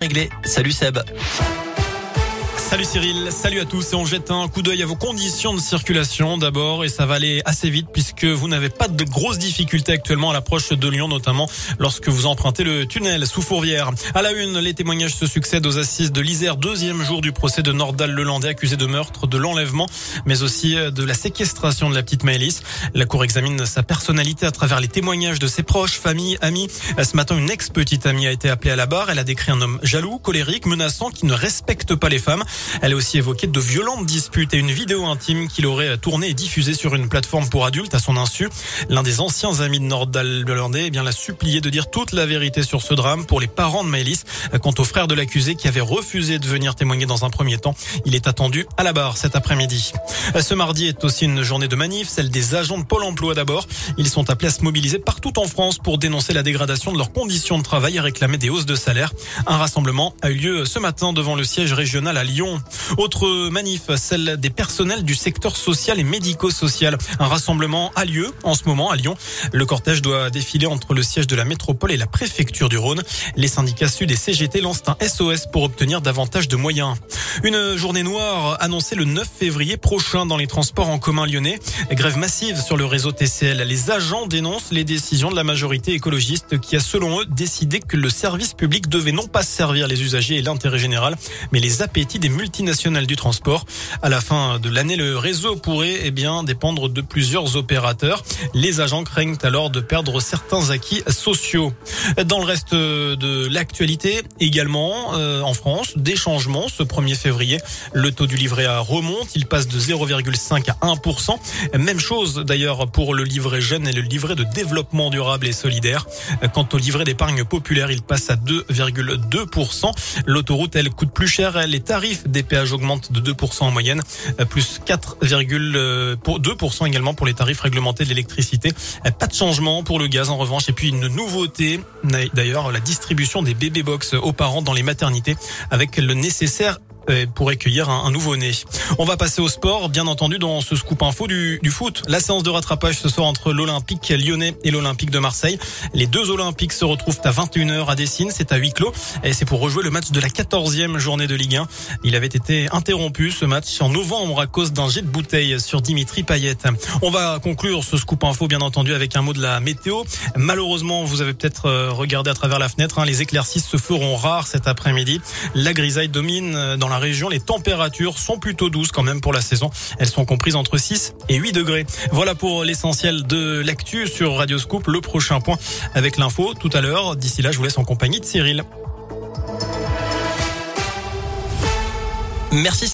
Réglé. Salut Seb. Salut Cyril, salut à tous et on jette un coup d'œil à vos conditions de circulation d'abord et ça va aller assez vite puisque vous n'avez pas de grosses difficultés actuellement à l'approche de Lyon notamment lorsque vous empruntez le tunnel sous Fourvière. À la une, les témoignages se succèdent aux assises de l'Isère, deuxième jour du procès de Nordal Lelandais accusé de meurtre, de l'enlèvement mais aussi de la séquestration de la petite Maëlys. La cour examine sa personnalité à travers les témoignages de ses proches, familles, amis. Ce matin, une ex-petite amie a été appelée à la barre. Elle a décrit un homme jaloux, colérique, menaçant qui ne respecte pas les femmes. Elle a aussi évoqué de violentes disputes et une vidéo intime qu'il aurait tournée et diffusée sur une plateforme pour adultes à son insu. L'un des anciens amis de Nordal Lelandais eh bien l'a supplié de dire toute la vérité sur ce drame pour les parents de Maëlys. Quant au frère de l'accusé qui avait refusé de venir témoigner dans un premier temps, il est attendu à la barre cet après-midi. Ce mardi est aussi une journée de manif, celle des agents de Pôle emploi d'abord. Ils sont appelés à se mobiliser partout en France pour dénoncer la dégradation de leurs conditions de travail et réclamer des hausses de salaire. Un rassemblement a eu lieu ce matin devant le siège régional à Lyon. Autre manif, celle des personnels du secteur social et médico-social. Un rassemblement a lieu en ce moment à Lyon. Le cortège doit défiler entre le siège de la métropole et la préfecture du Rhône. Les syndicats Sud et CGT lancent un SOS pour obtenir davantage de moyens. Une journée noire annoncée le 9 février prochain dans les transports en commun lyonnais. Grève massive sur le réseau TCL. Les agents dénoncent les décisions de la majorité écologiste qui a selon eux décidé que le service public devait non pas servir les usagers et l'intérêt général, mais les appétits des multinationales du transport. À la fin de l'année, le réseau pourrait eh bien dépendre de plusieurs opérateurs. Les agents craignent alors de perdre certains acquis sociaux. Dans le reste de l'actualité, également euh, en France, des changements ce 1er février. Le taux du livret A remonte, il passe de 0,5 à 1%. Même chose d'ailleurs pour le livret jeune et le livret de développement durable et solidaire. Quant au livret d'épargne populaire, il passe à 2,2%. L'autoroute, elle coûte plus cher. Les tarifs des péages augmentent de 2% en moyenne, plus 4,2% également pour les tarifs réglementés de l'électricité. Pas de changement pour le gaz en revanche. Et puis une nouveauté, d'ailleurs, la distribution des bébé box aux parents dans les maternités avec le nécessaire euh, pour accueillir un, nouveau-né. On va passer au sport, bien entendu, dans ce scoop info du, du foot. La séance de rattrapage ce soir entre l'Olympique lyonnais et l'Olympique de Marseille. Les deux Olympiques se retrouvent à 21h à Dessine, c'est à huis clos, et c'est pour rejouer le match de la 14e journée de Ligue 1. Il avait été interrompu, ce match, en novembre à cause d'un jet de bouteille sur Dimitri Payet. On va conclure ce scoop info, bien entendu, avec un mot de la météo. Malheureusement, vous avez peut-être euh, regardé à travers la fenêtre, hein, les éclaircies se feront rares cet après-midi. La grisaille domine euh, dans la région. Les températures sont plutôt douces quand même pour la saison. Elles sont comprises entre 6 et 8 degrés. Voilà pour l'essentiel de l'actu sur Radio Scoop. Le prochain point avec l'info tout à l'heure. D'ici là, je vous laisse en compagnie de Cyril. Merci.